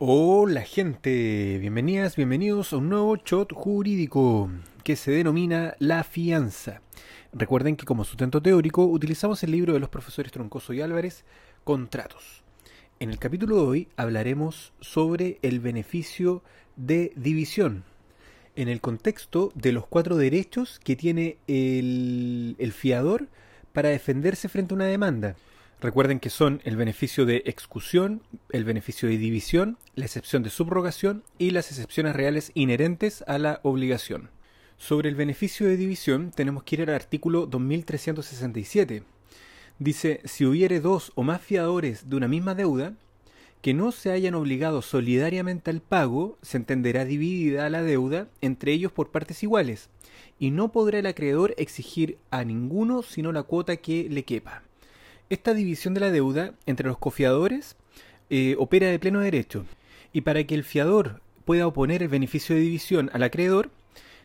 Hola gente, bienvenidas, bienvenidos a un nuevo shot jurídico que se denomina la fianza. Recuerden que como sustento teórico utilizamos el libro de los profesores Troncoso y Álvarez, Contratos. En el capítulo de hoy hablaremos sobre el beneficio de división, en el contexto de los cuatro derechos que tiene el, fiador para defenderse frente a una demanda. Recuerden que son el beneficio de excusión, el beneficio de división, la excepción de subrogación y las excepciones reales inherentes a la obligación. Sobre el beneficio de división tenemos que ir al artículo 2367. Dice, si hubiere dos o más fiadores de una misma deuda, que no se hayan obligado solidariamente al pago, se entenderá dividida la deuda entre ellos por partes iguales, y no podrá el acreedor exigir a ninguno sino la cuota que le quepa. Esta división de la deuda entre los cofiadores eh, opera de pleno derecho y para que el fiador pueda oponer el beneficio de división al acreedor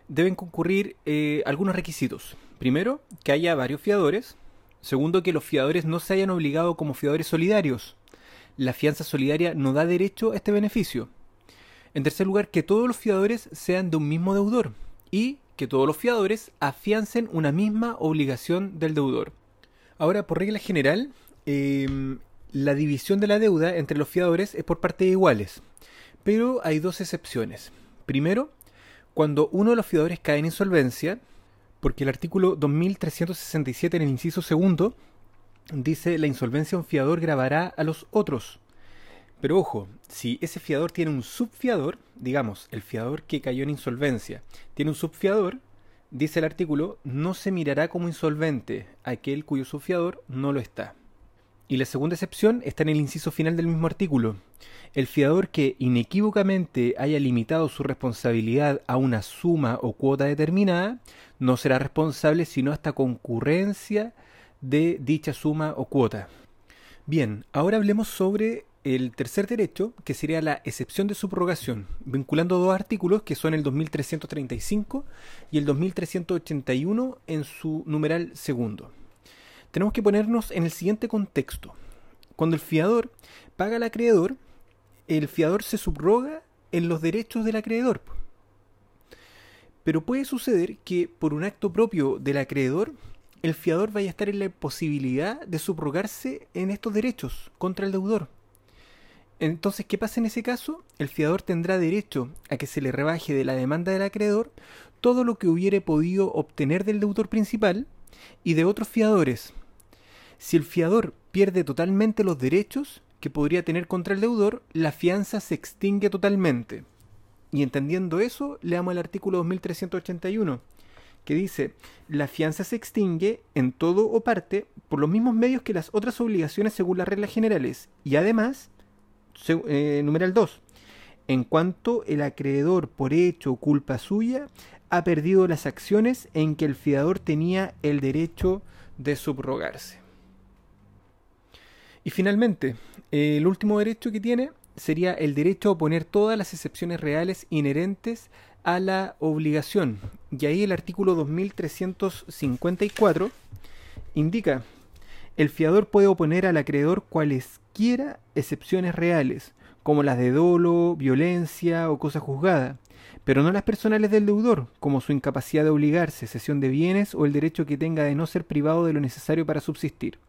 deben concurrir eh, algunos requisitos. Primero, que haya varios fiadores. Segundo, que los fiadores no se hayan obligado como fiadores solidarios. La fianza solidaria no da derecho a este beneficio. En tercer lugar, que todos los fiadores sean de un mismo deudor y que todos los fiadores afiancen una misma obligación del deudor. Ahora, por regla general, em, la división de la deuda entre los fiadores es por partes iguales. Pero hay dos excepciones. Primero, cuando uno de los fiadores cae en insolvencia, porque el artículo 2367 en el inciso segundo dice la insolvencia un fiador grabará a los otros. Pero ojo, si ese fiador tiene un subfiador, digamos, el fiador que cayó en insolvencia, tiene un subfiador, dice el artículo, no se mirará como insolvente aquel cuyo subfiador no lo está. Y la segunda excepción está en el inciso final del mismo artículo. El fiador que inequívocamente haya limitado su responsabilidad a una suma o cuota determinada no será responsable sino hasta concurrencia de dicha suma o cuota. Bien, ahora hablemos sobre el tercer derecho, que sería la excepción de subrogación, vinculando dos artículos que son el 2335 y el 2381 en su numeral segundo. Tenemos que ponernos en el siguiente contexto. Cuando el fiador paga al acreedor, el fiador se subroga en los derechos del acreedor. Pero puede suceder que por un acto propio del acreedor, el fiador vaya a estar en la posibilidad de subrogarse en estos derechos contra el deudor. Entonces, ¿qué pasa en ese caso? El fiador tendrá derecho a que se le rebaje de la demanda del acreedor todo lo que hubiere podido obtener del deudor principal y de otros fiadores. Si el fiador pierde totalmente los derechos que podría tener contra el deudor, la fianza se extingue totalmente. Y entendiendo eso, leamos el artículo 2381, que dice, la fianza se extingue en todo o parte por los mismos medios que las otras obligaciones según las reglas generales, y además eh, numeral 2. En cuanto el acreedor por hecho o culpa suya ha perdido las acciones en que el fiador tenía el derecho de subrogarse. Y finalmente, el último derecho que tiene sería el derecho a oponer todas las excepciones reales inherentes a la obligación. Y ahí el artículo 2354 indica, el fiador puede oponer al acreedor cuales quiera excepciones reales, como las de dolo, violencia o cosa juzgada, pero no las personales del deudor, como su incapacidad de obligarse, cesión de bienes o el derecho que tenga de no ser privado de lo necesario para subsistir.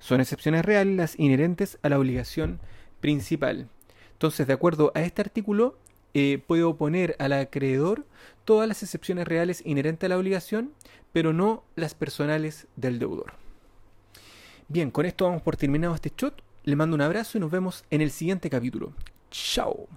Son excepciones reales las inherentes a la obligación principal. Entonces, de acuerdo a este artículo, eh, puede oponer al acreedor todas las excepciones reales inherentes a la obligación, pero no las personales del deudor. Bien, con esto vamos por terminado este shot. Le mando un abrazo y nos vemos en el siguiente capítulo. Chao.